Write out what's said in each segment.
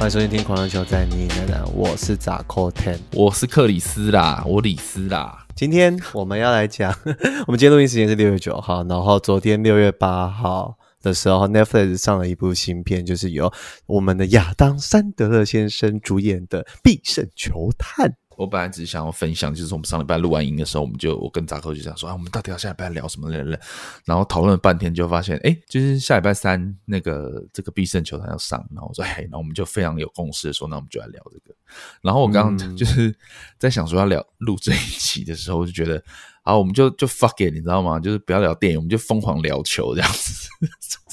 欢迎收听《听狂人球在你那呢》，我是杂扣 Ten，我是克里斯啦，我李斯啦。今天我们要来讲，我们今天录音时间是六月九号，然后昨天六月八号的时候，Netflix 上了一部新片，就是由我们的亚当·山德勒先生主演的《必胜球探》。我本来只是想要分享，就是我们上礼拜录完音的时候，我们就我跟扎克就想说啊，我们到底要下礼拜聊什么来着？然后讨论了半天，就发现哎，就是下礼拜三那个这个必胜球探要上，然后我说哎，那我们就非常有共识的说，那我们就来聊这个。然后我刚刚就是在想说要聊录这一期的时候，我就觉得啊，我们就就 fuck it，你知道吗？就是不要聊电影，我们就疯狂聊球这样子。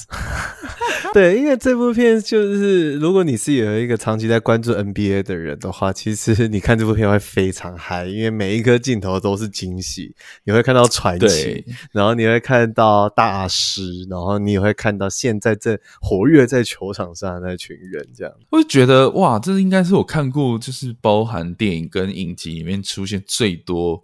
对，因为这部片就是，如果你是有一个长期在关注 NBA 的人的话，其实你看这部片会非常嗨，因为每一颗镜头都是惊喜，你会看到传奇，然后你会看到大师，然后你也会看到现在正活跃在球场上的那群人，这样。我就觉得哇，这应该是我看过就是包含电影跟影集里面出现最多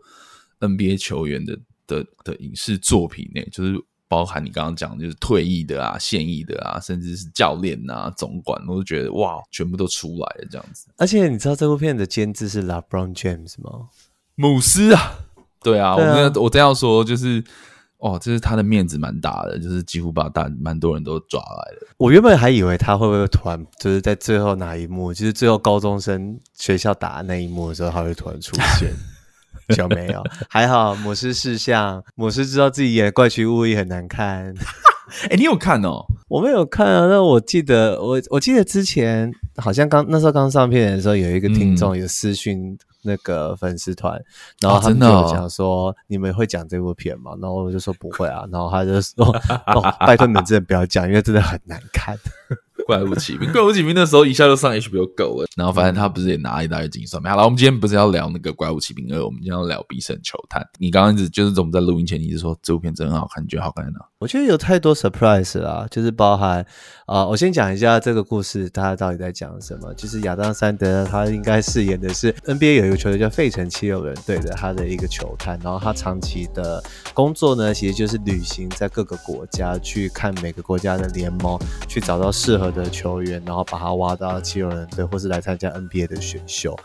NBA 球员的的的影视作品呢，就是。包含你刚刚讲的，就是退役的啊、现役的啊，甚至是教练啊、总管，我都觉得哇，全部都出来了这样子。而且你知道这部片的监制是 LeBron James 吗？姆斯啊，对啊，我我这样说就是，哦，这是他的面子蛮大的，就是几乎把大蛮多人都抓来了。我原本还以为他会不会突然就是在最后哪一幕，就是最后高中生学校打的那一幕的时候，他会突然出现。就没有，还好。姆斯识相，姆斯知道自己演怪奇物语很难看。哎、欸，你有看哦？我没有看啊。那我记得，我我记得之前好像刚那时候刚上片的时候，有一个听众有私讯那个粉丝团，嗯、然后他们就讲说：“哦哦、你们会讲这部片吗？”然后我就说：“不会啊。”然后他就说：“哦、拜托你们真的不要讲，因为真的很难看。”怪物骑兵，怪物骑兵那时候一下就上 HBO Go 了，然后反正他不是也拿一大堆金酸梅。好了，我们今天不是要聊那个怪物骑兵二，我们今天要聊必胜球探。你刚刚一直就是我们在录音前你一直说这部片真很好看，你觉得好看在哪？我觉得有太多 surprise 啦，就是包含啊、我先讲一下这个故事，他到底在讲什么。就是亚当·山德他应该饰演的是 NBA 有一个球队叫费城七六人队的他的一个球探，然后他长期的工作呢，其实就是旅行在各个国家去看每个国家的联盟，去找到适合的球员，然后把他挖到七六人队，或是来参加 NBA 的选秀。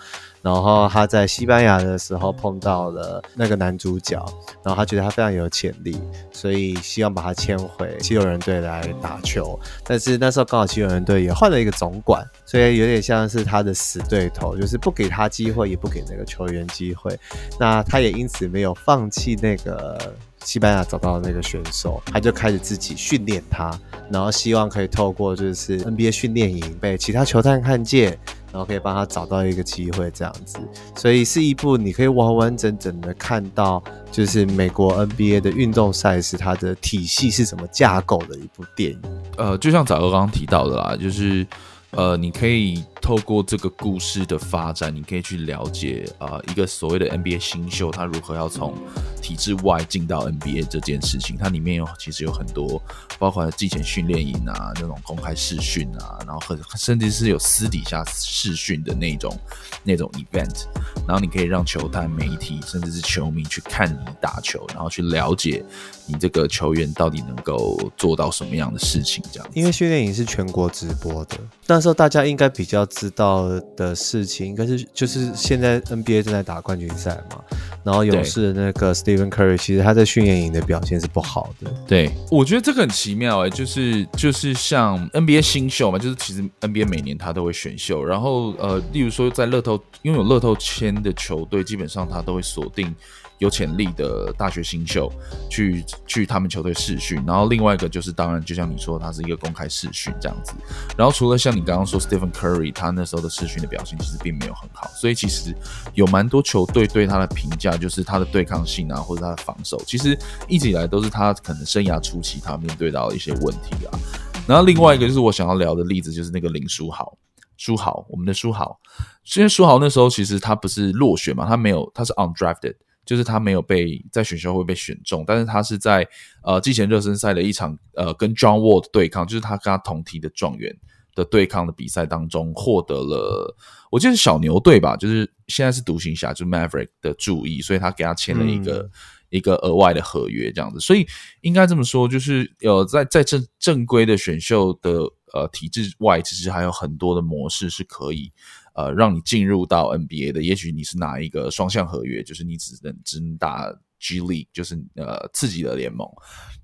然后他在西班牙的时候碰到了那个男主角，然后他觉得他非常有潜力，所以希望把他签回七六人队来打球。但是那时候刚好七六人队也换了一个总管，所以有点像是他的死对头，就是不给他机会，也不给那个球员机会。那他也因此没有放弃那个西班牙找到的那个选手，他就开始自己训练他，然后希望可以透过就是 NBA 训练营被其他球探看见。然后可以帮他找到一个机会，这样子，所以是一部你可以完完整整的看到，就是美国 NBA 的运动赛事它的体系是怎么架构的一部电影。呃，就像早哥刚刚提到的啦，就是。呃，你可以透过这个故事的发展，你可以去了解啊、一个所谓的 NBA 新秀，他如何要从体制外进到 NBA 这件事情。它里面有其实有很多，包括季前训练营啊，那种公开试训啊，然后很甚至是有私底下试训的那种那种 event，然后你可以让球探、媒体甚至是球迷去看你打球，然后去了解你这个球员到底能够做到什么样的事情。这样，因为训练营是全国直播的，那时候大家应该比较知道的事情，应该是就是现在 NBA 正在打冠军赛嘛，然后勇士的那个 Stephen Curry，其实他在训练营的表现是不好的。对，我觉得这个很奇妙哎、欸，就是就是像 NBA 新秀嘛，就是其实 NBA 每年他都会选秀，然后呃，例如说在乐透拥有乐透签的球队，基本上他都会锁定。有潜力的大学新秀去去他们球队试训，然后另外一个就是当然就像你说，他是一个公开试训这样子。然后除了像你刚刚说 Stephen Curry，他那时候的试训的表现其实并没有很好，所以其实有蛮多球队对他的评价就是他的对抗性啊，或者他的防守，其实一直以来都是他可能生涯初期他面对到的一些问题啊。然后另外一个就是我想要聊的例子，就是那个林书豪，书豪，我们的书豪，因为书豪那时候其实他不是落选嘛，他没有，他是 undrafted。就是他没有被在选秀会被选中，但是他是在呃季前热身赛的一场呃跟 John Wall 对抗，就是他跟他同梯的状元的对抗的比赛当中获得了，我记得是小牛队吧，就是现在是独行侠，就是 Maverick 的注意，所以他给他签了一个、嗯、一个额外的合约这样子，所以应该这么说，就是有在在正正规的选秀的呃体制外，其实还有很多的模式是可以呃让你进入到 NBA 的。也许你是拿一个双向合约，就是你只能只能打 G League，就是呃自己的联盟。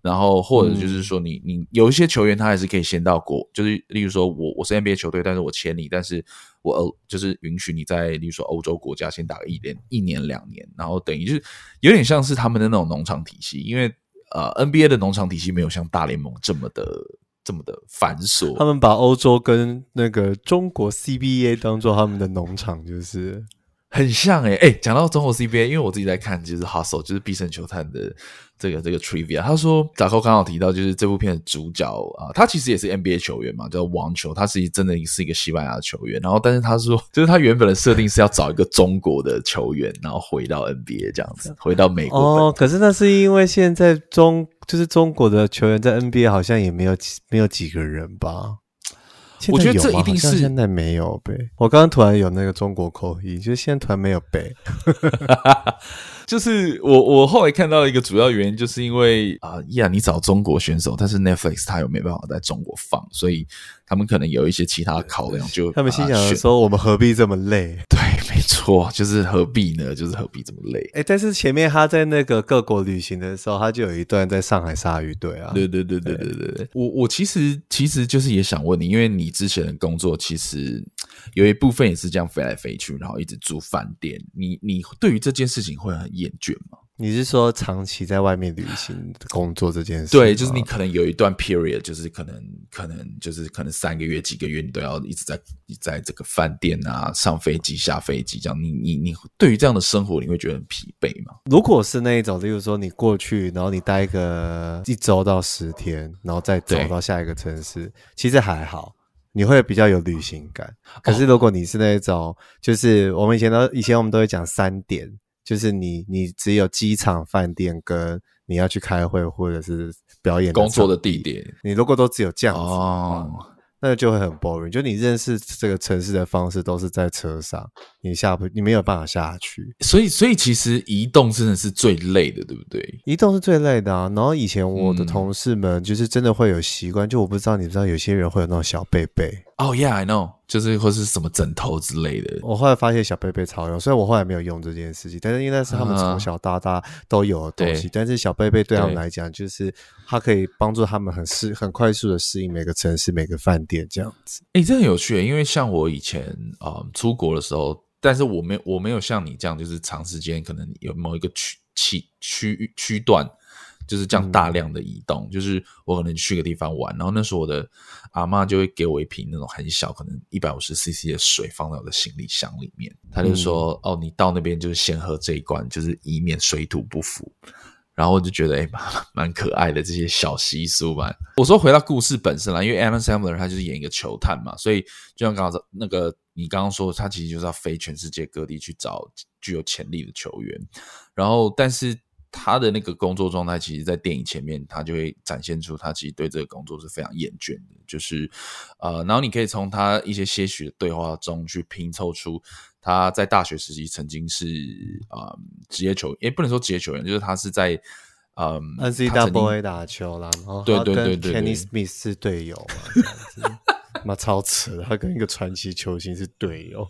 然后或者就是说你，你你有一些球员他还是可以先到国，就是例如说我我是 NBA 球队，但是我签你，但是我欧就是允许你在例如说欧洲国家先打个一年一年两年，然后等于就是有点像是他们的那种农场体系，因为。呃，NBA 的农场体系没有像大联盟这么的这么的繁琐。他们把欧洲跟那个中国 CBA 当做他们的农场，就是很像诶、欸。诶、欸，讲到中国 CBA，因为我自己在看，就是 Hustle，就是必胜球探的。这个这个 trivia，他说扎克刚好提到，就是这部片的主角啊，他其实也是 NBA 球员嘛，叫网球，他是真的是一个西班牙的球员。然后，但是他说，就是他原本的设定是要找一个中国的球员，然后回到 NBA 这样子，回到美国。哦，可是那是因为现在中就是中国的球员在 NBA 好像也没有没有几个人吧？我觉得这一定是现在没有呗。我刚刚突然有那个中国口音，就是现在突然没有呗。就是我，我后来看到一个主要原因，就是因为啊，依然，你找中国选手，但是 Netflix 它又没办法在中国放，所以他们可能有一些其他考量，就他们心想说，我们何必这么累？对，没错，就是何必呢？就是何必这么累？哎、欸，但是前面他在那个各国旅行的时候，他就有一段在上海鲨鱼队啊。对对对对对对对，我我其实其实就是也想问你，因为你之前的工作其实有一部分也是这样飞来飞去，然后一直住饭店，你你对于这件事情会很厌倦吗？你是说长期在外面旅行工作这件事？对，就是你可能有一段 period，就是可能可能就是可能三个月、几个月，你都要一直在在这个饭店啊，上飞机、下飞机这样。你你你对于这样的生活，你会觉得很疲惫吗？如果是那一种，例如说你过去，然后你待个一周到十天，然后再走到下一个城市，其实还好，你会比较有旅行感。可是如果你是那种，哦、就是我们以前都以前我们都会讲三点。就是你，你只有机场、饭店跟你要去开会或者是表演工作的地点，你如果都只有这样子哦。那就会很 boring，就你认识这个城市的方式都是在车上，你下不，你没有办法下去。所以，所以其实移动真的是最累的，对不对？移动是最累的啊。然后以前我的同事们就是真的会有习惯，嗯、就我不知道，你知道有些人会有那种小被被。哦、oh，Yeah，I know，就是或是什么枕头之类的。我后来发现小被被超用，虽然我后来没有用这件事情，但是因为那是他们从小到大都有的东西。Uh, 但是小被被对他们来讲，就是它可以帮助他们很适、很快速的适应每个城市、每个饭店这样子。哎、欸，这很有趣，因为像我以前啊、呃、出国的时候，但是我没我没有像你这样，就是长时间可能有某一个区区区域区段，就是这样大量的移动。嗯、就是我可能去个地方玩，然后那时候我的阿妈就会给我一瓶那种很小，可能一百五十 CC 的水放在我的行李箱里面。他就说：“嗯、哦，你到那边就是先喝这一罐，就是以免水土不服。”然后我就觉得，哎，蛮蛮可爱的这些小习俗吧。我说回到故事本身啦，因为 Adam Sandler 他就是演一个球探嘛，所以就像刚刚那个你刚刚说，他其实就是要飞全世界各地去找具有潜力的球员。然后，但是他的那个工作状态，其实，在电影前面，他就会展现出他其实对这个工作是非常厌倦的。就是，呃，然后你可以从他一些些许的对话中去拼凑出。他在大学时期曾经是啊、嗯、职业球员，也不能说职业球员，就是他是在嗯，N C W A 打球啦，然后对对对对，Kenny Smith 是队友嘛，妈超扯的，他跟一个传奇球星是队友，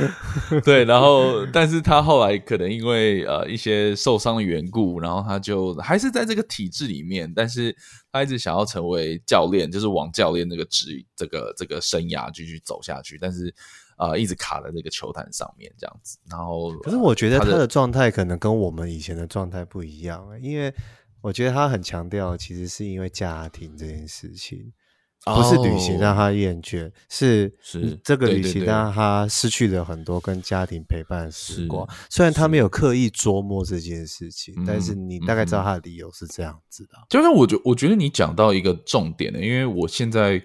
对，然后但是他后来可能因为呃一些受伤的缘故，然后他就还是在这个体制里面，但是他一直想要成为教练，就是往教练这个职这个这个生涯继续走下去，但是。啊、呃，一直卡在这个球坛上面这样子，然后可是我觉得他的状态可能跟我们以前的状态不一样，因为我觉得他很强调，其实是因为家庭这件事情，不是旅行让他厌倦，哦、是是这个旅行让他失去了很多跟家庭陪伴的时光。虽然他没有刻意琢磨这件事情，但是你大概知道他的理由是这样子的。就是我觉我觉得你讲到一个重点的，因为我现在。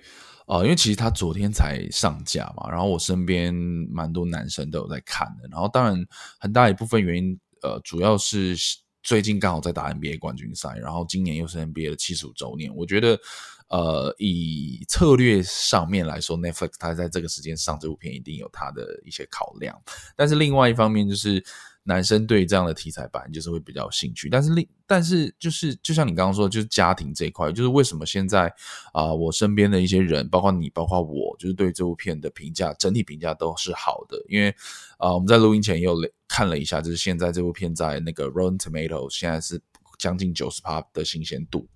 啊、呃，因为其实他昨天才上架嘛，然后我身边蛮多男生都有在看的，然后当然很大一部分原因，呃，主要是最近刚好在打 NBA 冠军赛，然后今年又是 NBA 的七十五周年，我觉得，呃，以策略上面来说，Netflix 它在这个时间上这部片一定有它的一些考量，但是另外一方面就是。男生对这样的题材版就是会比较有兴趣。但是另但是就是就像你刚刚说，就是家庭这一块，就是为什么现在啊、我身边的一些人，包括你，包括我，就是对这部片的评价整体评价都是好的。因为啊、我们在录音前也有看了一下，就是现在这部片在那个 Rotten Tomato 现在是将近九十趴的新鲜度。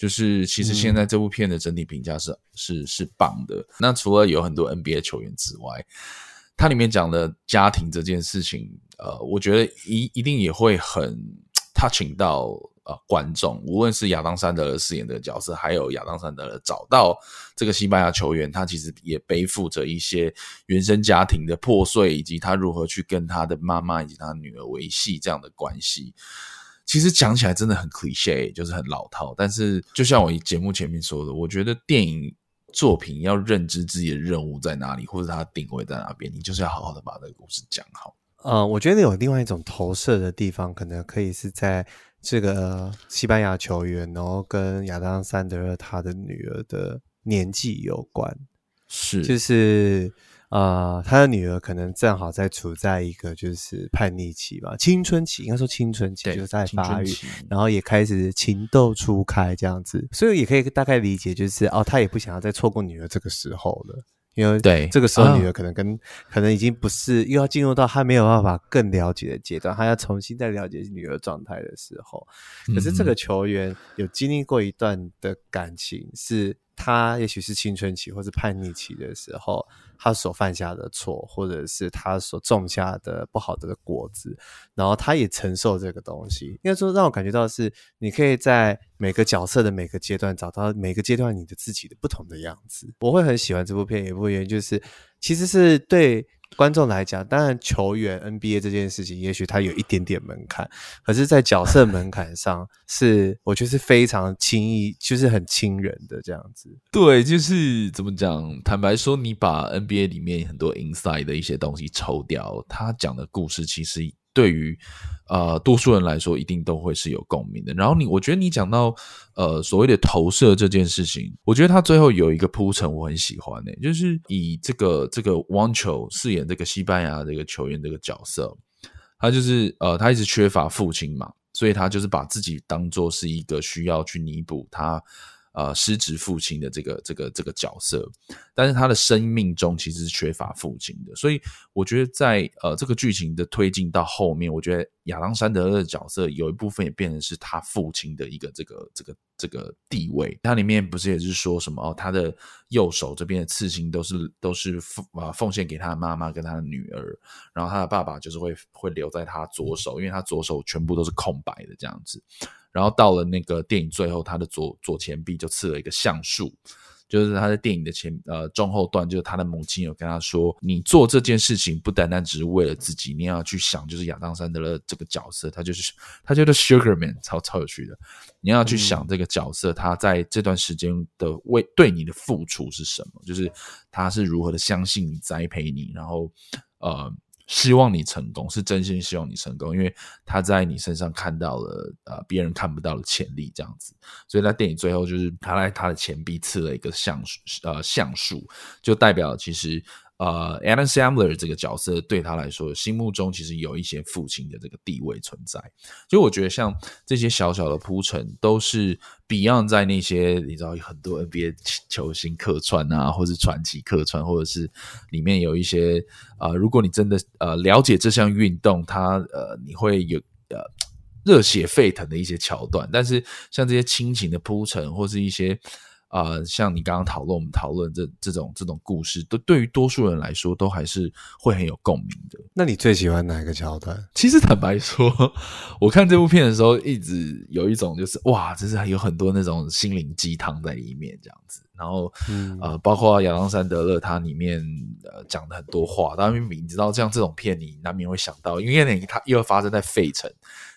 就是其实现在这部片的整体评价是、嗯、是是棒的。那除了有很多 NBA 球员之外，它里面讲的家庭这件事情，呃，我觉得一一定也会很 touching 到呃观众。无论是亚当·山德勒饰演的角色，还有亚当·山德勒找到这个西班牙球员，他其实也背负着一些原生家庭的破碎，以及他如何去跟他的妈妈以及他女儿维系这样的关系。其实讲起来真的很 cliche，就是很老套。但是就像我节目前面说的，我觉得电影作品要认知自己的任务在哪里，或者它的定位在哪边，你就是要好好的把这个故事讲好。呃，我觉得有另外一种投射的地方，可能可以是在这个西班牙球员，然后跟亚当·山德勒他的女儿的年纪有关，是就是。呃，他的女儿可能正好在处在一个就是叛逆期吧，青春期，应该说青春期就在发育，然后也开始情窦初开这样子，所以也可以大概理解，就是哦，他也不想要再错过女儿这个时候了，因为对这个时候女儿可能跟、哦、可能已经不是又要进入到他没有办法更了解的阶段，他要重新再了解女儿状态的时候，可是这个球员有经历过一段的感情是。他也许是青春期或是叛逆期的时候，他所犯下的错，或者是他所种下的不好的果子，然后他也承受这个东西。应该说，让我感觉到是，你可以在每个角色的每个阶段找到每个阶段你的自己的不同的样子。我会很喜欢这部片，有一部原因就是，其实是对。观众来讲，当然球员 NBA 这件事情，也许他有一点点门槛，可是，在角色门槛上，是我觉得是非常轻易，就是很亲人的这样子。对，就是怎么讲？坦白说，你把 NBA 里面很多 inside 的一些东西抽掉，他讲的故事其实。对于呃多数人来说，一定都会是有共鸣的。然后你，我觉得你讲到呃所谓的投射这件事情，我觉得他最后有一个铺陈，我很喜欢的，就是以这个这个汪球饰演这个西班牙这个球员这个角色，他就是呃他一直缺乏父亲嘛，所以他就是把自己当做是一个需要去弥补他。呃，失职父亲的这个这个这个角色，但是他的生命中其实是缺乏父亲的，所以我觉得在呃这个剧情的推进到后面，我觉得亚当·山德勒的角色有一部分也变成是他父亲的一个这个这个这个地位。他里面不是也是说什么，他的右手这边的刺青都是都是奉啊奉献给他的妈妈跟他的女儿，然后他的爸爸就是会会留在他左手，因为他左手全部都是空白的这样子。然后到了那个电影最后，他的左左前臂就刺了一个橡树，就是他在电影的前呃中后段，就是他的母亲有跟他说：“你做这件事情不单单只是为了自己，你要去想，就是亚当·山德勒这个角色，他就是他叫做 Sugarman，超超有趣的。你要去想这个角色，他在这段时间的为对你的付出是什么？就是他是如何的相信你、栽培你，然后呃。”希望你成功，是真心希望你成功，因为他在你身上看到了呃别人看不到的潜力，这样子，所以在电影最后就是他在他的前臂刺了一个橡树，呃橡树，就代表其实。呃，Adam Sandler 这个角色对他来说，心目中其实有一些父亲的这个地位存在。所以我觉得像这些小小的铺陈，都是 Beyond 在那些你知道很多 NBA 球星客串啊，或是传奇客串，或者是里面有一些呃，如果你真的呃了解这项运动，它呃你会有呃热血沸腾的一些桥段。但是像这些亲情的铺陈，或是一些。啊、呃，像你刚刚讨论，我们讨论这这种这种故事，都对于多数人来说，都还是会很有共鸣的。那你最喜欢哪一个桥段？其实坦白说，我看这部片的时候，一直有一种就是哇，就是有很多那种心灵鸡汤在里面这样子。然后，嗯、呃，包括亚当·山德勒他里面呃讲的很多话，当然你知道，像这种片，你难免会想到，因为你它又发生在费城。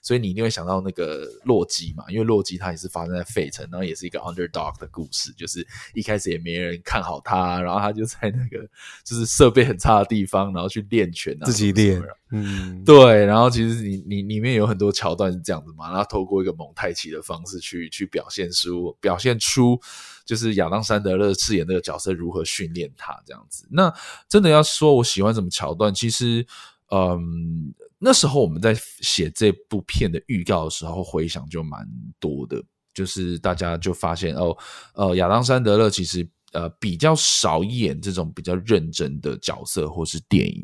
所以你一定会想到那个洛基嘛，因为洛基他也是发生在费城，然后也是一个 underdog 的故事，就是一开始也没人看好他，然后他就在那个就是设备很差的地方，然后去练拳啊，自己练，嗯，对，然后其实你你里面有很多桥段是这样子嘛，然后透过一个蒙太奇的方式去去表现出表现出就是亚当·山德勒饰演那个角色如何训练他这样子。那真的要说我喜欢什么桥段，其实。嗯，那时候我们在写这部片的预告的时候，回想就蛮多的，就是大家就发现哦，呃，亚当·山德勒其实呃比较少演这种比较认真的角色或是电影。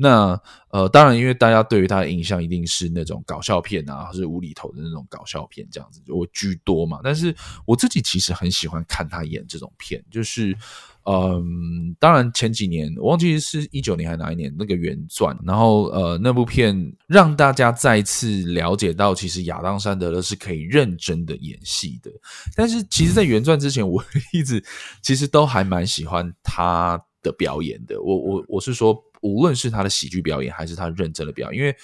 那呃，当然，因为大家对于他的印象一定是那种搞笑片啊，或是无厘头的那种搞笑片这样子，我居多嘛。但是我自己其实很喜欢看他演这种片，就是嗯，当然前几年我忘记是一九年还是哪一年那个原传，然后呃，那部片让大家再次了解到，其实亚当·山德勒是可以认真的演戏的。但是其实，在原传之前，我 一直其实都还蛮喜欢他的表演的。我我我是说。无论是他的喜剧表演，还是他认真的表演，因为，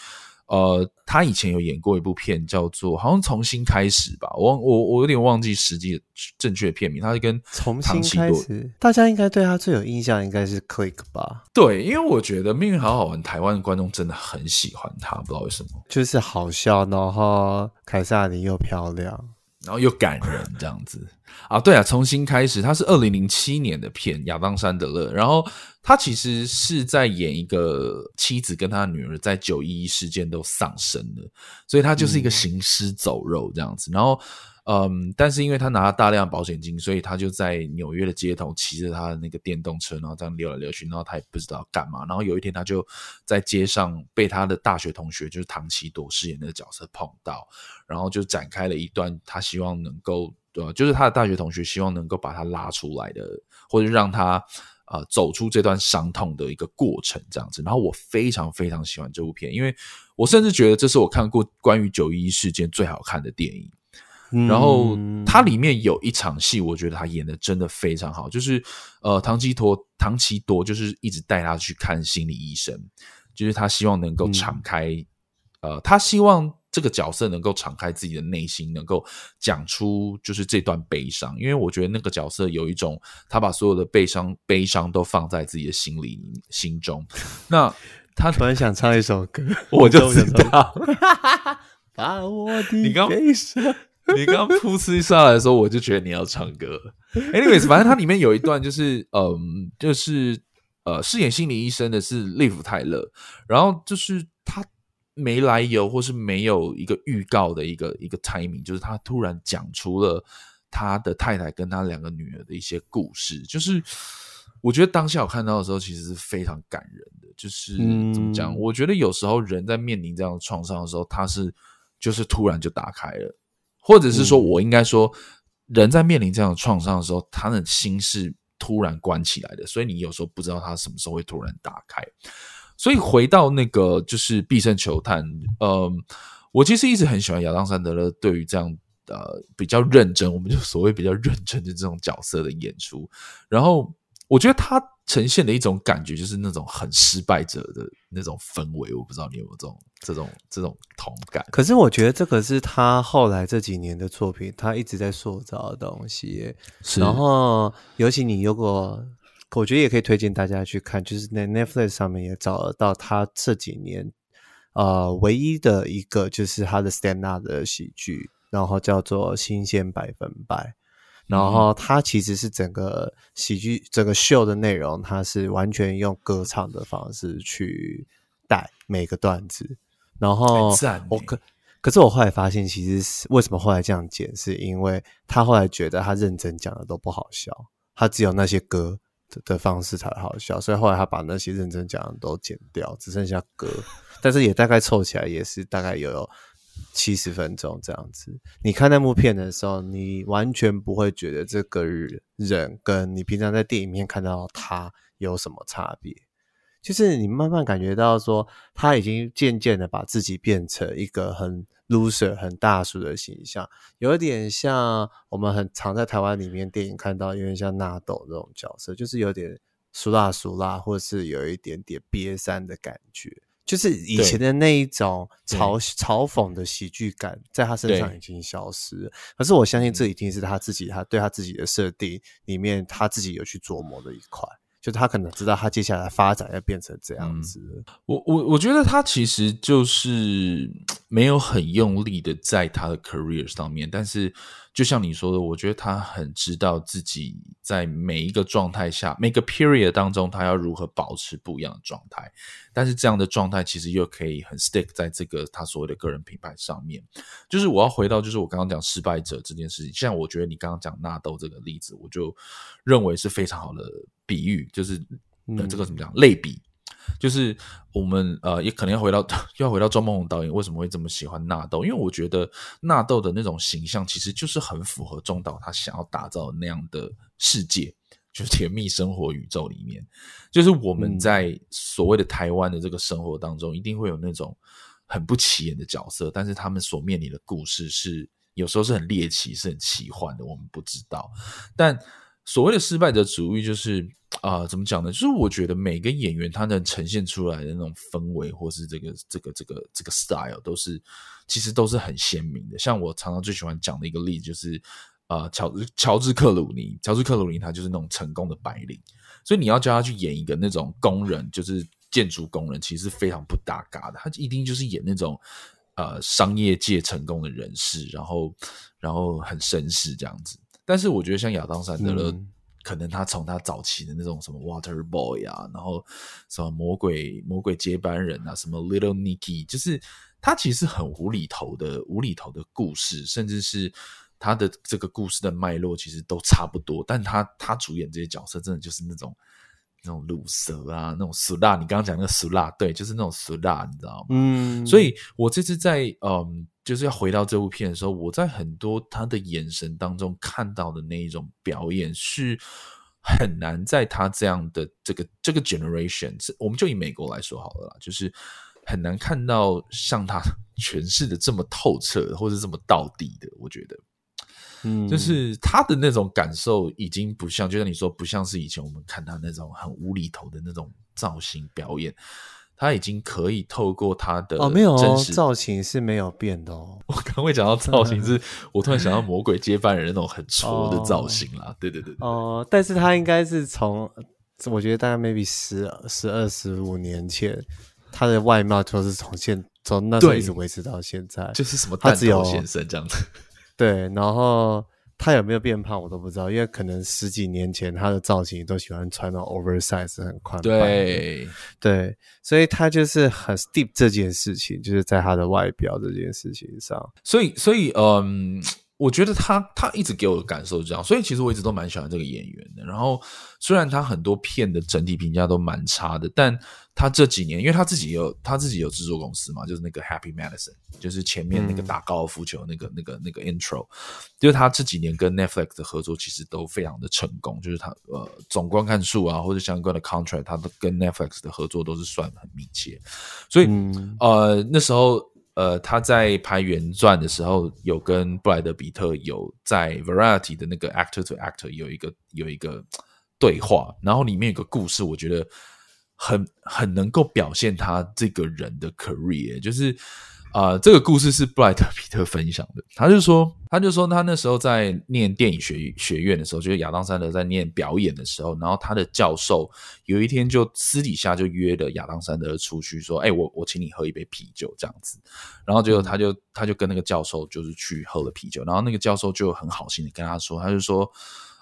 呃，他以前有演过一部片，叫做好像重新开始吧，我我我有点忘记实际正确的片名。他是跟重新开始，大家应该对他最有印象应该是 Click 吧？对，因为我觉得命运好好玩，台湾的观众真的很喜欢他，不知道为什么，就是好笑，然后凯撒琳又漂亮。然后又感人这样子啊，对啊，重新开始，他是二零零七年的片，亚当·山德勒。然后他其实是在演一个妻子跟他女儿在九一一事件都丧生了，所以他就是一个行尸走肉这样子。然后。嗯，但是因为他拿了大量保险金，所以他就在纽约的街头骑着他的那个电动车，然后这样溜来溜去，然后他也不知道干嘛。然后有一天，他就在街上被他的大学同学，就是唐奇朵饰演那个角色碰到，然后就展开了一段他希望能够，呃？就是他的大学同学希望能够把他拉出来的，或者让他呃走出这段伤痛的一个过程，这样子。然后我非常非常喜欢这部片，因为我甚至觉得这是我看过关于九一一事件最好看的电影。然后它里面有一场戏，我觉得他演的真的非常好，就是呃，唐奇陀唐奇多就是一直带他去看心理医生，就是他希望能够敞开，嗯、呃，他希望这个角色能够敞开自己的内心，能够讲出就是这段悲伤，因为我觉得那个角色有一种他把所有的悲伤悲伤都放在自己的心里心中。那他突然想唱一首歌，我就知道，把我的悲伤。你刚刚噗嗤一上来的时候，我就觉得你要唱歌。Anyways，反正它里面有一段就是，嗯，就是呃，饰演心理医生的是利弗泰勒，然后就是他没来由或是没有一个预告的一个一个 timing，就是他突然讲出了他的太太跟他两个女儿的一些故事，就是我觉得当下我看到的时候，其实是非常感人的。就是怎么讲？我觉得有时候人在面临这样的创伤的时候，他是就是突然就打开了。或者是说，我应该说，人在面临这样的创伤的时候，他的心是突然关起来的，所以你有时候不知道他什么时候会突然打开。所以回到那个就是《必胜球探》，嗯，我其实一直很喜欢亚当·山德勒对于这样呃比较认真，我们就所谓比较认真的这种角色的演出，然后我觉得他。呈现的一种感觉，就是那种很失败者的那种氛围。我不知道你有没有这种、这种、这种同感。可是我觉得这个是他后来这几年的作品，他一直在塑造的东西。是。然后，尤其你如果，我觉得也可以推荐大家去看，就是在 Netflix 上面也找得到他这几年呃唯一的一个，就是他的 stand up 的喜剧，然后叫做《新鲜百分百》。然后它其实是整个喜剧、整个秀的内容，它是完全用歌唱的方式去带每个段子。然后我可可是我后来发现，其实是为什么后来这样剪，是因为他后来觉得他认真讲的都不好笑，他只有那些歌的方式才好笑，所以后来他把那些认真讲的都剪掉，只剩下歌。但是也大概凑起来也是大概有。七十分钟这样子，你看那部片的时候，你完全不会觉得这个人跟你平常在电影面看到他有什么差别，就是你慢慢感觉到说，他已经渐渐的把自己变成一个很 loser、很大叔的形象，有一点像我们很常在台湾里面电影看到，有点像纳豆这种角色，就是有点俗辣俗辣，或是有一点点瘪三的感觉。就是以前的那一种嘲嘲讽的喜剧感，在他身上已经消失了。可是我相信这一定是他自己，他对他自己的设定里面，他自己有去琢磨的一块。就他可能知道他接下来发展要变成这样子。嗯、我我我觉得他其实就是没有很用力的在他的 career 上面，但是就像你说的，我觉得他很知道自己在每一个状态下，每个 period 当中，他要如何保持不一样的状态。但是这样的状态其实又可以很 stick 在这个他所谓的个人品牌上面。就是我要回到，就是我刚刚讲失败者这件事情。像我觉得你刚刚讲纳豆这个例子，我就认为是非常好的比喻，就是嗯这个怎么讲类比。就是我们呃，也可能要回到 要回到庄梦红导演为什么会这么喜欢纳豆？因为我觉得纳豆的那种形象其实就是很符合中岛他想要打造的那样的世界，就是甜蜜生活宇宙里面。就是我们在所谓的台湾的这个生活当中，一定会有那种很不起眼的角色，但是他们所面临的故事是有时候是很猎奇、是很奇幻的，我们不知道。但所谓的失败者主义，就是。啊、怎么讲呢？就是我觉得每个演员他能呈现出来的那种氛围，或是这个这个这个这个 style，都是其实都是很鲜明的。像我常常最喜欢讲的一个例子，就是啊，乔乔治克鲁尼，乔治克鲁尼他就是那种成功的白领，所以你要叫他去演一个那种工人，就是建筑工人，其实非常不搭嘎的。他一定就是演那种呃商业界成功的人士，然后然后很绅士这样子。但是我觉得像亚当·山德勒。嗯可能他从他早期的那种什么 Water Boy 啊，然后什么魔鬼魔鬼接班人啊，什么 Little Nicky，就是他其实很无厘头的无厘头的故事，甚至是他的这个故事的脉络其实都差不多，但他他主演这些角色真的就是那种那种鲁蛇啊，那种俗辣，你刚刚讲那个俗辣，对，就是那种俗辣，你知道吗？嗯，所以我这次在嗯。就是要回到这部片的时候，我在很多他的眼神当中看到的那一种表演，是很难在他这样的这个这个 generation，我们就以美国来说好了啦，就是很难看到像他 诠释的这么透彻，或者这么到底的。我觉得，嗯，就是他的那种感受已经不像，就像你说，不像是以前我们看他那种很无厘头的那种造型表演。他已经可以透过他的哦，没有哦，造型是没有变的哦。我刚刚会讲到造型是，是我突然想到魔鬼接班人那种很挫的造型啦。哦、对对对哦、呃，但是他应该是从，我觉得大概 maybe 十十二十五年前，他的外貌就是从现从那时候一直维持到现在，就是什么蛋头先生这样子。对，然后。他有没有变胖，我都不知道，因为可能十几年前他的造型都喜欢穿那种 oversize 很宽。对对，所以他就是很 steep 这件事情，就是在他的外表这件事情上。所以，所以，嗯。我觉得他他一直给我的感受是这样，所以其实我一直都蛮喜欢这个演员的。然后虽然他很多片的整体评价都蛮差的，但他这几年，因为他自己有他自己有制作公司嘛，就是那个 Happy Madison，就是前面那个打高尔夫球那个、嗯、那个那个 intro，就是他这几年跟 Netflix 的合作其实都非常的成功，就是他呃总观看数啊或者相关的 contract，他都跟 Netflix 的合作都是算很密切，所以、嗯、呃那时候。呃，他在拍原传的时候，有跟布莱德比特有在 Variety 的那个 Actor to Actor 有一个有一个对话，然后里面有个故事，我觉得很很能够表现他这个人的 career，就是。啊、呃，这个故事是布莱德彼特分享的。他就说，他就说，他那时候在念电影学学院的时候，就是亚当·山德在念表演的时候，然后他的教授有一天就私底下就约了亚当·山德出去，说：“哎，我我请你喝一杯啤酒，这样子。”然后结果他就他就跟那个教授就是去喝了啤酒，然后那个教授就很好心的跟他说，他就说。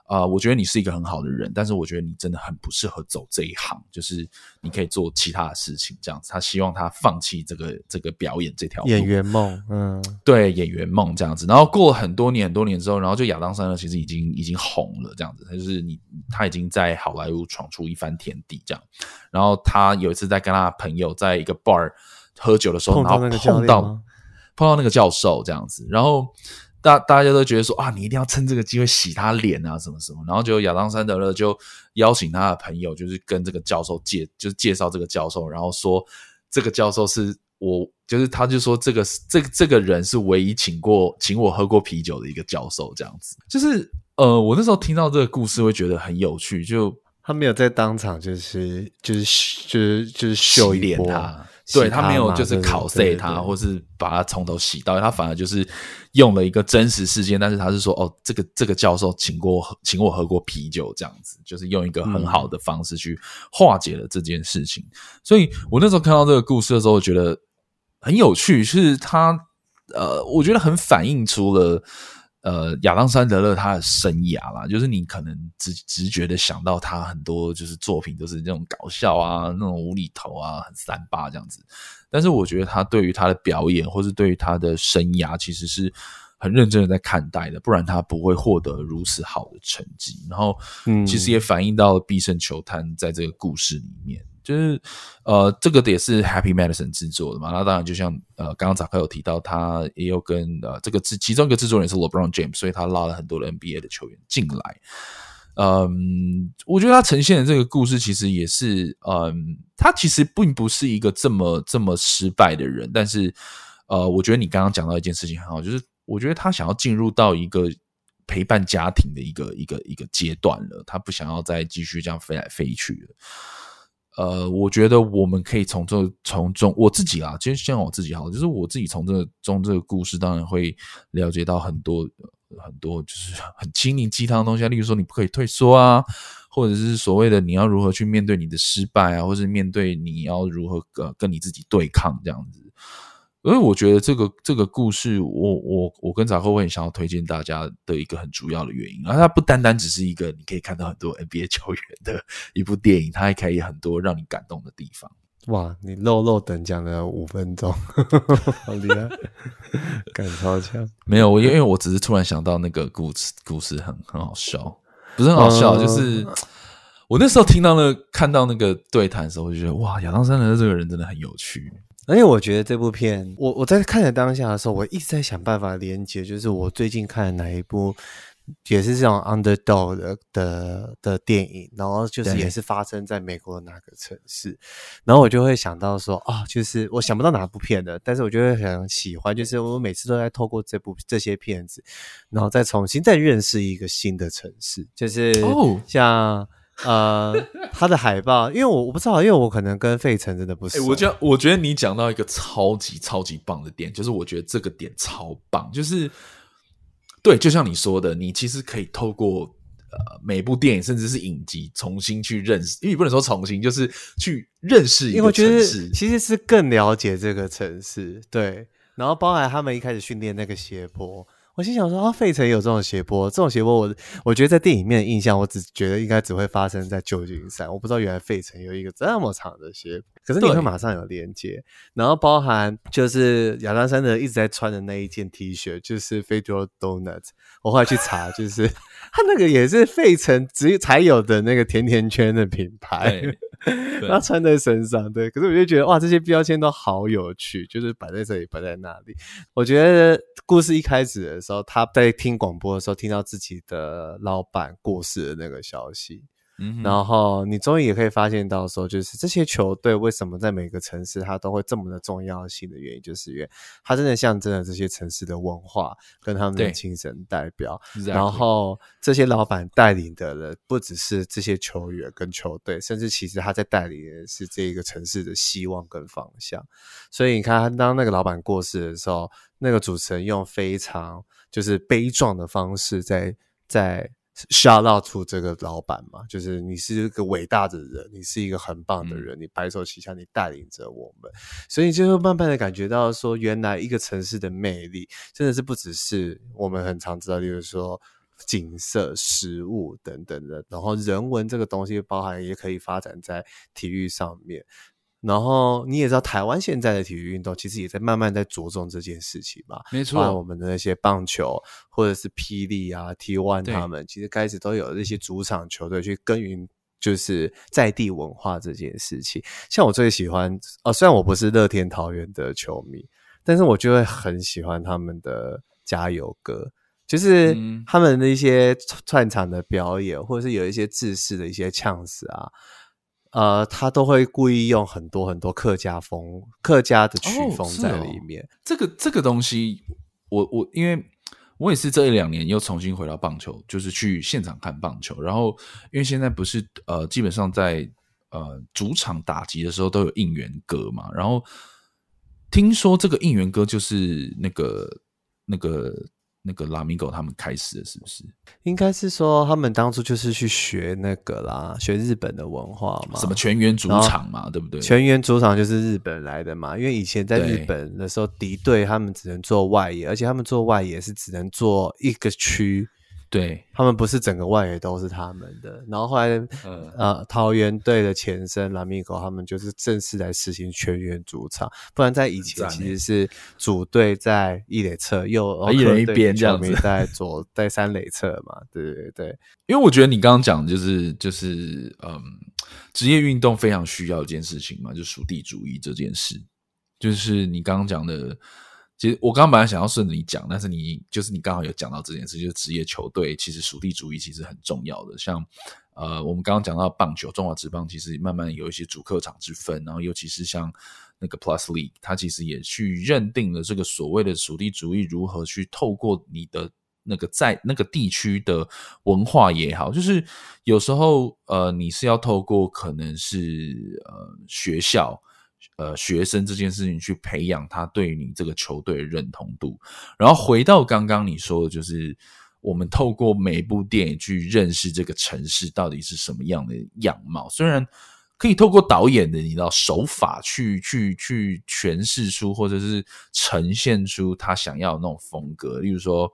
啊、呃，我觉得你是一个很好的人，但是我觉得你真的很不适合走这一行，就是你可以做其他的事情，这样子。他希望他放弃这个这个表演这条路演员梦，嗯，对，演员梦这样子。然后过了很多年很多年之后，然后就亚当·山呢其实已经已经红了，这样子。他就是你，他已经在好莱坞闯出一番天地，这样。然后他有一次在跟他朋友在一个 bar 喝酒的时候，然后碰到碰到那个教授这样子，然后。大大家都觉得说啊，你一定要趁这个机会洗他脸啊，什么什么，然后就亚当·山德勒就邀请他的朋友，就是跟这个教授介，就是介绍这个教授，然后说这个教授是我，就是他就说这个这个这个人是唯一请过请我喝过啤酒的一个教授，这样子。就是呃，我那时候听到这个故事会觉得很有趣，就他没有在当场就是就是就是就是秀一波他。对他没有就是考 C 他，或是把他从头洗到，他反而就是用了一个真实事件，但是他是说哦，这个这个教授请过请我喝过啤酒这样子，就是用一个很好的方式去化解了这件事情。嗯、所以我那时候看到这个故事的时候，我觉得很有趣，是他呃，我觉得很反映出了呃，亚当·山德勒他的生涯啦，就是你可能直直觉的想到他很多就是作品都是那种搞笑啊，那种无厘头啊，很三八这样子。但是我觉得他对于他的表演，或是对于他的生涯，其实是很认真的在看待的，不然他不会获得如此好的成绩。然后，嗯，其实也反映到了必胜球探在这个故事里面。就是呃，这个也是 Happy Madison 制作的嘛。那当然，就像呃，刚刚扎克有提到，他也有跟呃这个制其中一个制作人是 LeBron James，所以他拉了很多的 NBA 的球员进来。嗯，我觉得他呈现的这个故事其实也是，嗯，他其实并不是一个这么这么失败的人。但是，呃，我觉得你刚刚讲到一件事情很好，就是我觉得他想要进入到一个陪伴家庭的一个一个一个阶段了，他不想要再继续这样飞来飞去了。呃，我觉得我们可以从这从中我自己啊，其实像我自己好，就是我自己从这中这个故事，当然会了解到很多很多，就是很心灵鸡汤的东西啊，例如说你不可以退缩啊，或者是所谓的你要如何去面对你的失败啊，或是面对你要如何呃跟你自己对抗这样子。因为我觉得这个这个故事我，我我我跟杂货会很想要推荐大家的一个很主要的原因，而它不单单只是一个你可以看到很多 NBA 球员的一部电影，它还可以很多让你感动的地方。哇，你漏漏等讲了五分钟，好厉害，感超强。没有，我因为我只是突然想到那个故事，故事很很好笑，不是很好笑，嗯、就是我那时候听到那、看到那个对谈的时候，我就觉得哇，亚当·山德勒这个人真的很有趣。而且我觉得这部片，我我在看的当下的时候，我一直在想办法连接，就是我最近看的哪一部也是这种 underdog 的的的电影，然后就是也是发生在美国的哪个城市，然后我就会想到说，啊，就是我想不到哪部片的，但是我就会很喜欢，就是我每次都在透过这部这些片子，然后再重新再认识一个新的城市，就是像。呃，他的海报，因为我我不知道，因为我可能跟费城真的不是。欸，我觉得我觉得你讲到一个超级超级棒的点，就是我觉得这个点超棒，就是对，就像你说的，你其实可以透过呃每部电影甚至是影集重新去认识，因为你不能说重新，就是去认识一个城市，其实是更了解这个城市，对，然后包含他们一开始训练那个斜坡。我心想说啊，费城有这种斜坡，这种斜坡我我觉得在电影里面的印象，我只觉得应该只会发生在旧金山，我不知道原来费城有一个这么长的斜坡，可是你会马上有连接，然后包含就是亚当·山德一直在穿的那一件 T 恤，就是 Federal Donuts，我后来去查，就是 他那个也是费城只有才有的那个甜甜圈的品牌。他穿在身上，对，可是我就觉得哇，这些标签都好有趣，就是摆在这里，摆在那里。我觉得故事一开始的时候，他在听广播的时候，听到自己的老板过世的那个消息。嗯，然后你终于也可以发现到说，就是这些球队为什么在每个城市它都会这么的重要性的原因，就是因为它真的象征了这些城市的文化跟他们的精神代表。然后这些老板带领的人不只是这些球员跟球队，甚至其实他在带领的是这一个城市的希望跟方向。所以你看，当那个老板过世的时候，那个主持人用非常就是悲壮的方式在在。Shout out to 这个老板嘛，就是你是一个伟大的人，你是一个很棒的人，嗯、你白手起家，你带领着我们，所以就会慢慢的感觉到说，原来一个城市的魅力真的是不只是我们很常知道，例如说景色、食物等等的，然后人文这个东西包含也可以发展在体育上面。然后你也知道，台湾现在的体育运动其实也在慢慢在着重这件事情嘛。没错，我们的那些棒球或者是霹雳啊、T One 他们，其实开始都有这些主场球队去耕耘，就是在地文化这件事情。像我最喜欢哦，虽然我不是乐天桃园的球迷，但是我就会很喜欢他们的加油歌，就是他们的一些串场的表演，或者是有一些制式的一些呛死啊。呃，他都会故意用很多很多客家风、客家的曲风在里面。哦哦、这个这个东西，我我因为我也是这一两年又重新回到棒球，就是去现场看棒球。然后因为现在不是呃，基本上在呃主场打击的时候都有应援歌嘛。然后听说这个应援歌就是那个那个那个拉米狗他们开始的，是不是？应该是说他们当初就是去学那个啦，学日本的文化嘛，什么全员主场嘛，对不对？全员主场就是日本来的嘛，因为以前在日本的时候，敌对他们只能做外野，而且他们做外野是只能做一个区。对，他们不是整个外野都是他们的，然后后来，嗯、呃，桃园队的前身蓝米狗他们就是正式来实行全员主场，不然在以前其实是主队在一垒侧，右一人一边这样子，在左 在三垒侧嘛，对对对。因为我觉得你刚刚讲的就是就是嗯，职业运动非常需要一件事情嘛，就属地主义这件事，就是你刚刚讲的。其实我刚刚本来想要顺着你讲，但是你就是你刚好有讲到这件事，就是职业球队其实属地主义其实很重要的。像呃，我们刚刚讲到棒球，中华职棒其实慢慢有一些主客场之分，然后尤其是像那个 Plus League，它其实也去认定了这个所谓的属地主义如何去透过你的那个在那个地区的文化也好，就是有时候呃，你是要透过可能是呃学校。呃，学生这件事情去培养他对你这个球队的认同度，然后回到刚刚你说的，就是我们透过每部电影去认识这个城市到底是什么样的样貌。虽然可以透过导演的你知道手法去去去诠释出或者是呈现出他想要的那种风格，例如说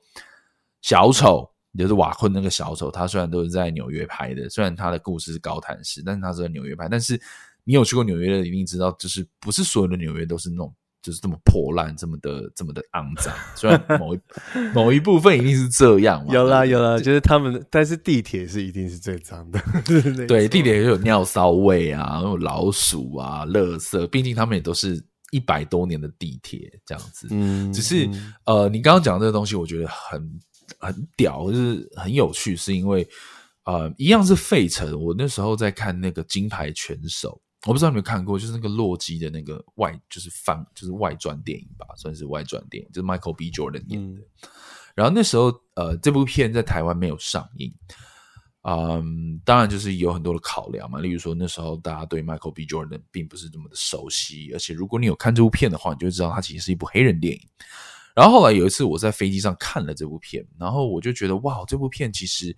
小丑，就是瓦昆那个小丑，他虽然都是在纽约拍的，虽然他的故事是高谭市，但是他是在纽约拍，但是。你有去过纽约的，一定知道，就是不是所有的纽约都是那种，就是这么破烂，这么的，这么的肮脏。虽然某一 某一部分一定是这样嘛，有啦有啦，就是他们，但是地铁是一定是最脏的。对，地铁也有尿骚味啊，有老鼠啊，垃圾。毕竟他们也都是一百多年的地铁这样子。嗯，只是呃，你刚刚讲的这个东西，我觉得很很屌，就是很有趣，是因为呃，一样是费城。我那时候在看那个金牌拳手。我不知道你有没有看过，就是那个洛基的那个外，就是翻，就是外传电影吧，算是外传电影，就是 Michael B. Jordan 演的。嗯、然后那时候，呃，这部片在台湾没有上映，嗯，当然就是有很多的考量嘛，例如说那时候大家对 Michael B. Jordan 并不是这么的熟悉，而且如果你有看这部片的话，你就知道它其实是一部黑人电影。然后后来有一次我在飞机上看了这部片，然后我就觉得哇，这部片其实。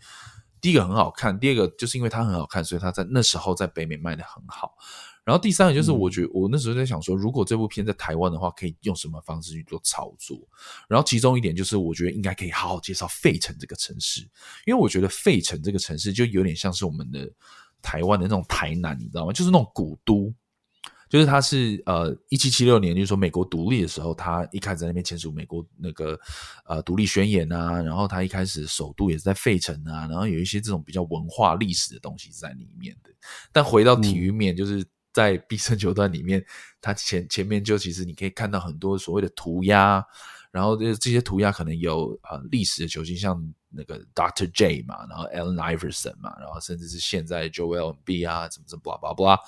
第一个很好看，第二个就是因为它很好看，所以它在那时候在北美卖得很好。然后第三个就是，我觉得我那时候在想说，如果这部片在台湾的话，可以用什么方式去做操作？然后其中一点就是，我觉得应该可以好好介绍费城这个城市，因为我觉得费城这个城市就有点像是我们的台湾的那种台南，你知道吗？就是那种古都。就是他是呃，一七七六年，就是说美国独立的时候，他一开始在那边签署美国那个呃独立宣言啊，然后他一开始首都也是在费城啊，然后有一些这种比较文化历史的东西在里面的。但回到体育面，就是在必胜球段里面，他前前面就其实你可以看到很多所谓的涂鸦，然后这这些涂鸦可能有呃历史的球星，像那个 Dr. J 嘛，然后 Allen Iverson 嘛，然后甚至是现在 Joel Embiid 啊，什么什么 blah blah blah。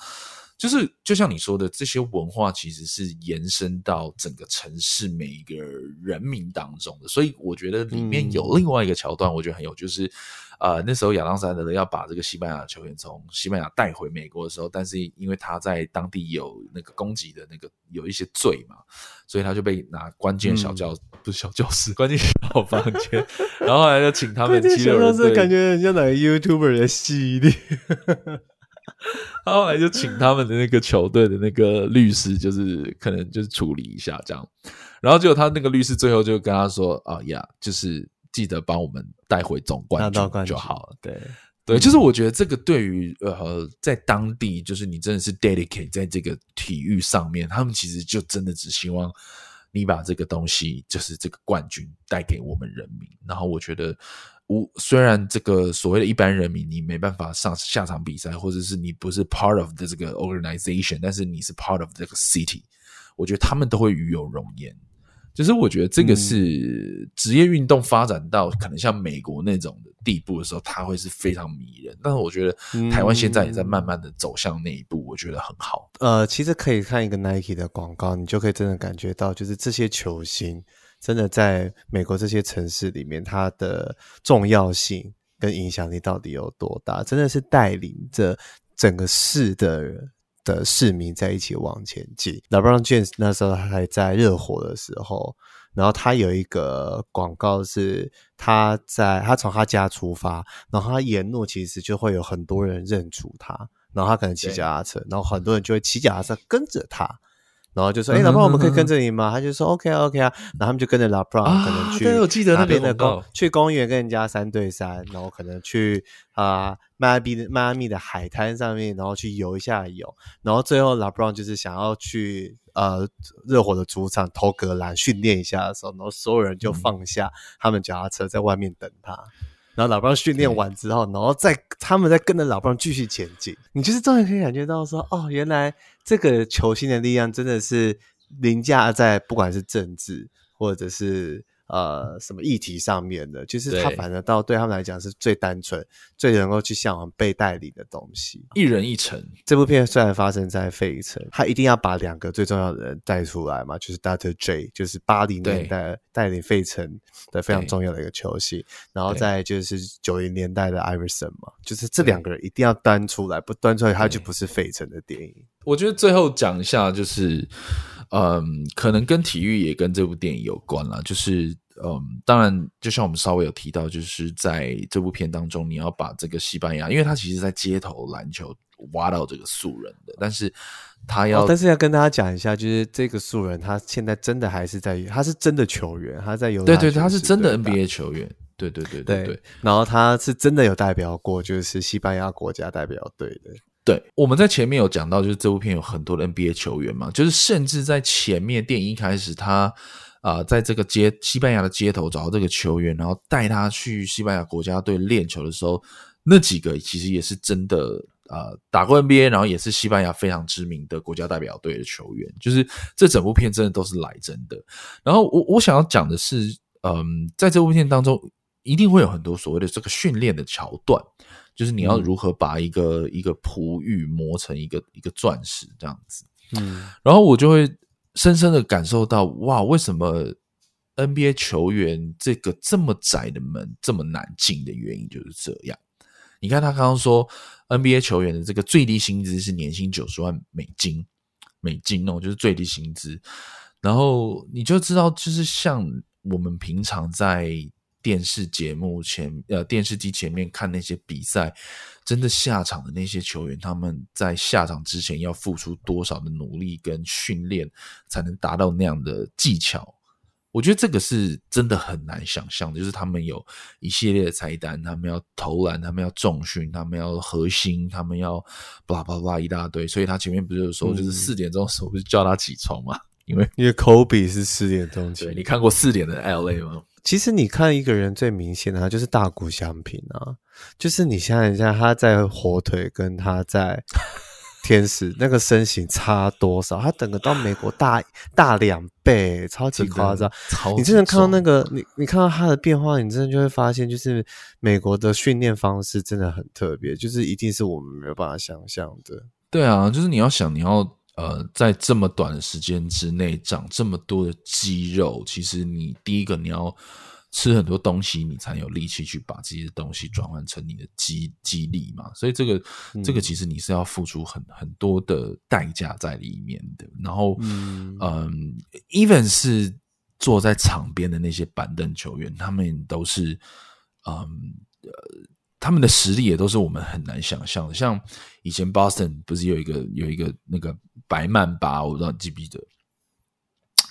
就是就像你说的，这些文化其实是延伸到整个城市每一个人民当中的，所以我觉得里面有另外一个桥段，我觉得很有，就是呃那时候亚当山德勒要把这个西班牙球员从西班牙带回美国的时候，但是因为他在当地有那个攻击的那个有一些罪嘛，所以他就被拿关进小教、嗯、不是小教室，关进小房间，然后后来就请他们七六人队，感觉很像哪个 YouTuber 的系列。他后来就请他们的那个球队的那个律师，就是可能就是处理一下这样，然后结果他那个律师最后就跟他说：“啊呀，就是记得帮我们带回总冠军就好了。”对对，就是我觉得这个对于呃，在当地就是你真的是 dedicate 在这个体育上面，他们其实就真的只希望你把这个东西，就是这个冠军带给我们人民。然后我觉得。无，虽然这个所谓的一般人民，你没办法上下场比赛，或者是你不是 part of 的这个 organization，但是你是 part of 这个 city，我觉得他们都会与有荣焉。就是我觉得这个是职业运动发展到可能像美国那种的地步的时候，它会是非常迷人。但是我觉得台湾现在也在慢慢的走向那一步，我觉得很好。呃，其实可以看一个 Nike 的广告，你就可以真的感觉到，就是这些球星。真的在美国这些城市里面，它的重要性跟影响力到底有多大？真的是带领着整个市的的市民在一起往前进。LeBron James 那时候还在热火的时候，然后他有一个广告是他在他从他家出发，然后他沿路其实就会有很多人认出他，然后他可能骑脚踏车，然后很多人就会骑脚踏车跟着他。然后就说：“哎、欸，老布朗，我们可以跟着你吗？”他就说：“OK 啊，OK 啊。”然后他们就跟着老布朗，可能去那边的公去公园跟人家三对三，然后可能去啊迈阿密的迈阿密的海滩上面，然后去游一下泳。然后最后老布朗就是想要去呃热火的主场投格兰训练一下的时候，然后所有人就放下他们脚踏车在外面等他。然后老布朗训练完之后，然后再他们再跟着老布朗继续前进。你就是终于可以感觉到说，哦，原来这个球星的力量真的是凌驾在不管是政治或者是。呃，什么议题上面的，就是他反正到对他们来讲是最单纯、最能够去向往被带领的东西。一人一城，这部片虽然发生在费城，他一定要把两个最重要的人带出来嘛，就是 Dr. J，就是八零年代带领费城的非常重要的一个球星，然后再就是九零年代的 Iverson 嘛，就是这两个人一定要端出来，不端出来他就不是费城的电影。我觉得最后讲一下就是。嗯，可能跟体育也跟这部电影有关啦。就是嗯，当然，就像我们稍微有提到，就是在这部片当中，你要把这个西班牙，因为他其实在街头篮球挖到这个素人的，但是他要，哦、但是要跟大家讲一下，就是这个素人他现在真的还是在，他是真的球员，他在有，对对，他是真的 NBA 球员，对对对对对，对，然后他是真的有代表过，就是西班牙国家代表队的。对，我们在前面有讲到，就是这部片有很多的 NBA 球员嘛，就是甚至在前面电影一开始，他啊、在这个街西班牙的街头找到这个球员，然后带他去西班牙国家队练球的时候，那几个其实也是真的啊、打过 NBA，然后也是西班牙非常知名的国家代表队的球员，就是这整部片真的都是来真的。然后我我想要讲的是，嗯，在这部片当中，一定会有很多所谓的这个训练的桥段。就是你要如何把一个、嗯、一个璞玉磨成一个一个钻石这样子，嗯，然后我就会深深的感受到，哇，为什么 NBA 球员这个这么窄的门这么难进的原因就是这样。你看他刚刚说 NBA 球员的这个最低薪资是年薪九十万美金，美金哦，就是最低薪资。然后你就知道，就是像我们平常在。电视节目前，呃，电视机前面看那些比赛，真的下场的那些球员，他们在下场之前要付出多少的努力跟训练，才能达到那样的技巧？我觉得这个是真的很难想象的，就是他们有一系列的菜单，他们要投篮，他们要重训，他们要核心，他们要巴拉巴拉一大堆。所以他前面不是说，就是四点钟的时候不是叫他起床吗？因为因为科比是四点钟起。对，你看过四点的 LA 吗？其实你看一个人最明显的，他就是大骨相平啊，就是你想一下他在火腿跟他在天使 那个身形差多少？他整个到美国大大两倍，超级夸张。超你真的看到那个你你看到他的变化，你真的就会发现，就是美国的训练方式真的很特别，就是一定是我们没有办法想象的。对啊，就是你要想你要。呃，在这么短的时间之内长这么多的肌肉，其实你第一个你要吃很多东西，你才有力气去把这些东西转换成你的肌肌力嘛。所以这个、嗯、这个其实你是要付出很很多的代价在里面的。然后，嗯、呃、even 是坐在场边的那些板凳球员，他们都是，嗯呃。他们的实力也都是我们很难想象的，像以前 Boston 不是有一个有一个那个白曼巴，我不知道你记不记得，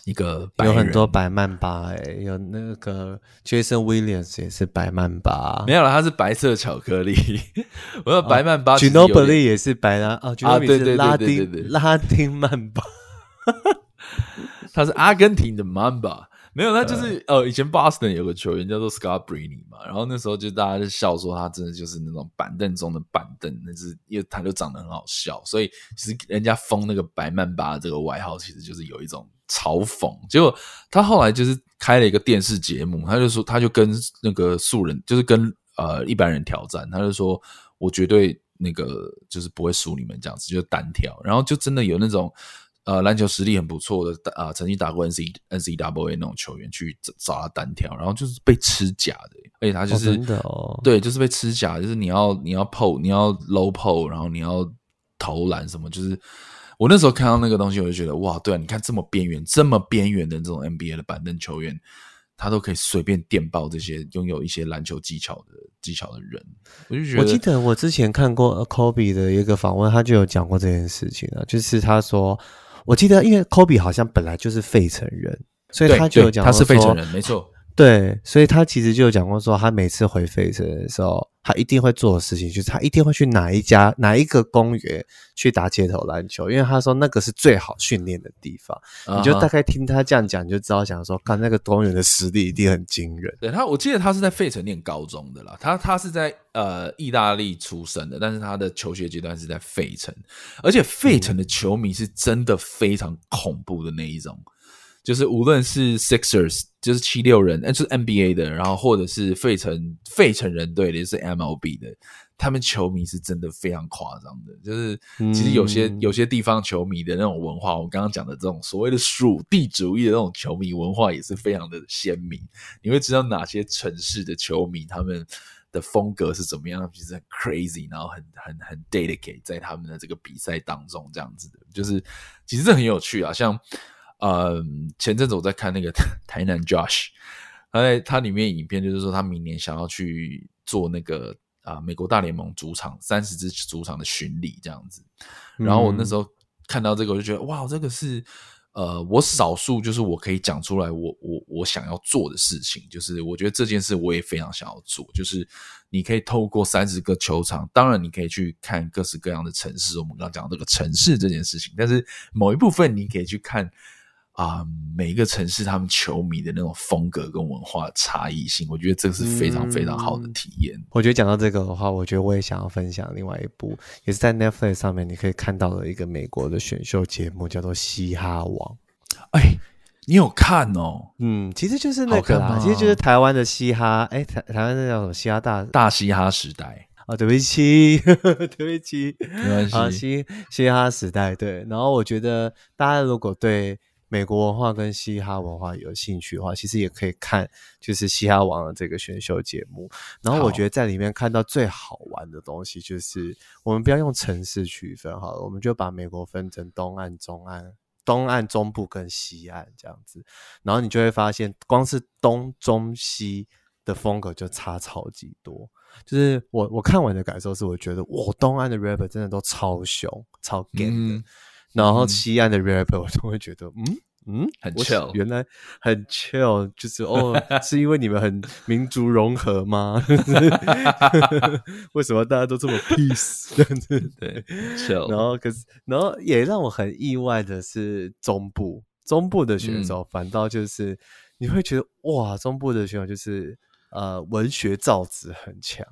一个白有很多白曼巴哎、欸，有那个 Jason Williams 也是白曼巴，没有了，他是白色巧克力。我说白曼巴，Ginobili 也是白啦，哦啊，对对拉对对对。拉丁曼巴，他是阿根廷的曼巴。没有，他就是呃，以前 Boston 有个球员叫做 Scott Brady 嘛，然后那时候就大家就笑说他真的就是那种板凳中的板凳，那是因为他就长得很好笑，所以其实人家封那个白曼巴这个外号，其实就是有一种嘲讽。结果他后来就是开了一个电视节目，他就说他就跟那个素人，就是跟呃一般人挑战，他就说我绝对那个就是不会输你们这样子，就是单挑，然后就真的有那种。呃，篮球实力很不错的，啊、呃，曾经打过 N C N C W A 那种球员去找找他单挑，然后就是被吃假的，而且他就是、哦、真的哦，对，就是被吃假，就是你要你要 pull，你要 low pull，然后你要投篮什么，就是我那时候看到那个东西，我就觉得哇，对啊，你看这么边缘、这么边缘的这种 NBA 的板凳球员，他都可以随便电爆这些拥有一些篮球技巧的技巧的人。我就觉得，我记得我之前看过 Kobe 的一个访问，他就有讲过这件事情啊，就是他说，我记得因为 Kobe 好像本来就是费城人，所以他就有讲他是费城人，没错。对，所以他其实就有讲过说，他每次回费城的时候，他一定会做的事情就是他一定会去哪一家哪一个公园去打街头篮球，因为他说那个是最好训练的地方。Uh -huh. 你就大概听他这样讲，你就知道想说，看那个公园的实力一定很惊人。对他，我记得他是在费城念高中的啦，他他是在呃意大利出生的，但是他的求学阶段是在费城，而且费城的球迷是真的非常恐怖的那一种。就是无论是 Sixers，就是七六人，就是 NBA 的，然后或者是费城费城人队的，就是 MLB 的，他们球迷是真的非常夸张的。就是其实有些、嗯、有些地方球迷的那种文化，我刚刚讲的这种所谓的属地主义的那种球迷文化，也是非常的鲜明。你会知道哪些城市的球迷他们的风格是怎么样，其实很 crazy，然后很很很 dedicate 在他们的这个比赛当中，这样子的，就是其实这很有趣啊，像。嗯，前阵子我在看那个 台南 Josh，他在他里面影片就是说他明年想要去做那个啊美国大联盟主场三十支主场的巡礼这样子，然后我那时候看到这个我就觉得哇，这个是呃我少数就是我可以讲出来我我我想要做的事情，就是我觉得这件事我也非常想要做，就是你可以透过三十个球场，当然你可以去看各式各样的城市，我们刚刚讲这个城市这件事情，但是某一部分你可以去看。啊、呃，每一个城市他们球迷的那种风格跟文化差异性，我觉得这是非常非常好的体验。嗯、我觉得讲到这个的话，我觉得我也想要分享另外一部，也是在 Netflix 上面你可以看到的一个美国的选秀节目，叫做《嘻哈王》。哎，你有看哦？嗯，其实就是那个啦，其实就是台湾的嘻哈。哎，台台湾那叫什么？嘻哈大大嘻哈时代啊？对不起，对不起，没关系。嘻嘻哈时代对。然后我觉得大家如果对美国文化跟嘻哈文化有兴趣的话，其实也可以看，就是嘻哈王的这个选秀节目。然后我觉得在里面看到最好玩的东西，就是我们不要用城市区分好了，我们就把美国分成东岸、中岸、东岸、中部跟西岸这样子。然后你就会发现，光是东、中、西的风格就差超级多。就是我我看完的感受是，我觉得我，东岸的 rapper 真的都超凶、超 gang 的。嗯然后西岸的 rapper 我就会觉得，嗯嗯，很 chill，原来很 chill，就是哦，是因为你们很民族融合吗？为什么大家都这么 peace？这样子对，chill。然后可是，然后也让我很意外的是，中部中部的选手反倒就是、嗯、你会觉得哇，中部的选手就是呃，文学造诣很强，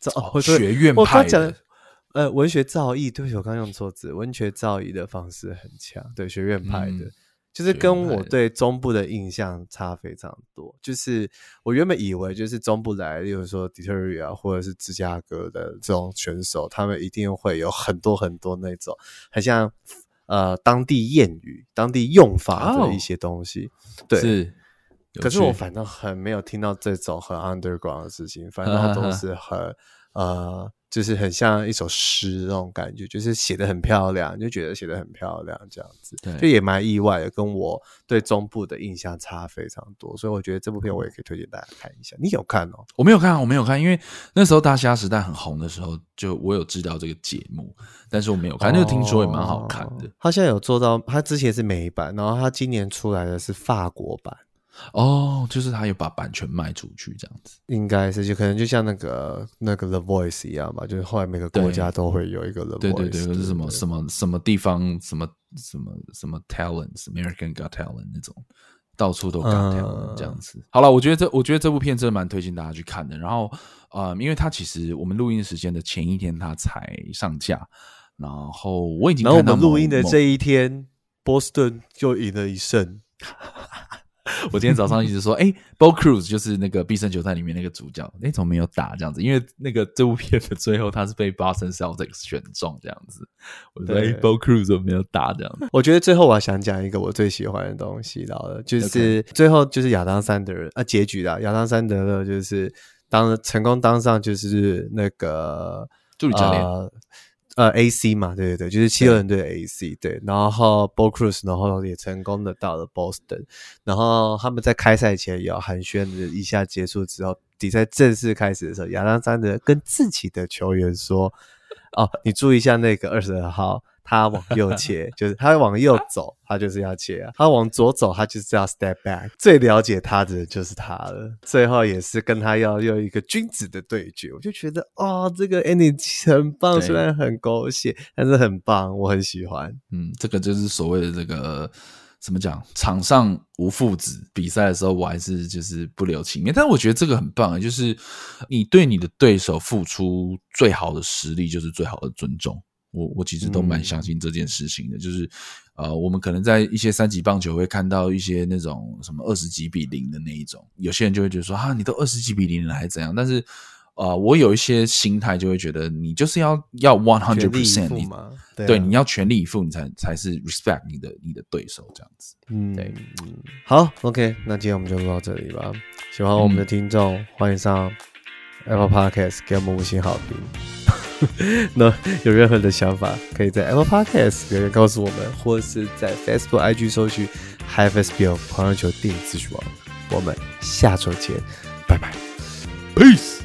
造哦，学院派的。呃，文学造诣，对不起，我刚用错字。文学造诣的方式很强，对，学院派的、嗯，就是跟我对中部的印象差非常多。就是我原本以为，就是中部来，例如说底特律啊，或者是芝加哥的这种选手，他们一定会有很多很多那种很像呃当地谚语、当地用法的一些东西。哦、对，是。可是我反正很没有听到这种很 underground 的事情，反正都 是很呃。就是很像一首诗那种感觉，就是写的很漂亮，就觉得写的很漂亮这样子，对，就也蛮意外的，跟我对中部的印象差非常多，所以我觉得这部片我也可以推荐大家看一下。你有看哦？我没有看，我没有看，因为那时候大虾时代很红的时候，就我有知道这个节目，但是我没有看，那个听说也蛮好看的。他现在有做到，他之前是美版，然后他今年出来的是法国版。哦，就是他有把版权卖出去这样子，应该是就可能就像那个那个 The Voice 一样吧，就是后来每个国家都会有一个 The Voice，对对对，是什么什么什么地方什么什么什么 Talents，American Got Talent 那种，到处都 Got Talent 这样子。嗯、好了，我觉得这我觉得这部片真的蛮推荐大家去看的。然后，呃，因为它其实我们录音时间的前一天它才上架，然后我已经看到，然后我们录音的这一天，波士顿就赢了一胜。我今天早上一直说，哎、欸、，Bo Cruz 就是那个《必胜球探》里面那个主角，那、欸，怎么没有打这样子？因为那个这部片的最后他是被 Boston Celtics 选中这样子。我说，哎、欸、，Bo Cruz 怎么没有打这样子？我觉得最后我还想讲一个我最喜欢的东西，然后就是最后就是亚当·山德勒啊，结局啦，亚当·山德勒就是当成功当上就是那个助理教练。呃呃 AC 嘛，对对对，就是七六人队的 AC 对，然后 Bo Cruz 然后也成功的到了 Boston，然后他们在开赛前也要寒暄的一下结束之后，比赛正式开始的时候，亚当桑德跟自己的球员说：“哦，你注意一下那个二十二号。”他往右切，就是他往右走，他就是要切啊；他往左走，他就是要 step back。最了解他的就是他了。最后也是跟他要用一个君子的对决，我就觉得哦，这个 ending 很棒，虽然很狗血，但是很棒，我很喜欢。嗯，这个就是所谓的这个怎么讲？场上无父子，比赛的时候我还是就是不留情面。但是我觉得这个很棒，就是你对你的对手付出最好的实力，就是最好的尊重。我我其实都蛮相信这件事情的，嗯、就是，呃，我们可能在一些三级棒球会看到一些那种什么二十几比零的那一种，有些人就会觉得说，啊，你都二十几比零了还是怎样？但是，呃，我有一些心态就会觉得，你就是要要 one hundred percent，你对、啊、对，你要全力以赴，你才才是 respect 你的你的对手这样子。嗯，对，好，OK，那今天我们就录到这里吧。喜欢我们的听众，嗯、欢迎上 Apple Podcast 给我们五星好评。那有任何的想法，可以在 Apple Podcast 留言告诉我们，或是在 Facebook、IG 搜寻 HiFastBill 狂热球电影资讯网。我们下周见，拜拜，Peace。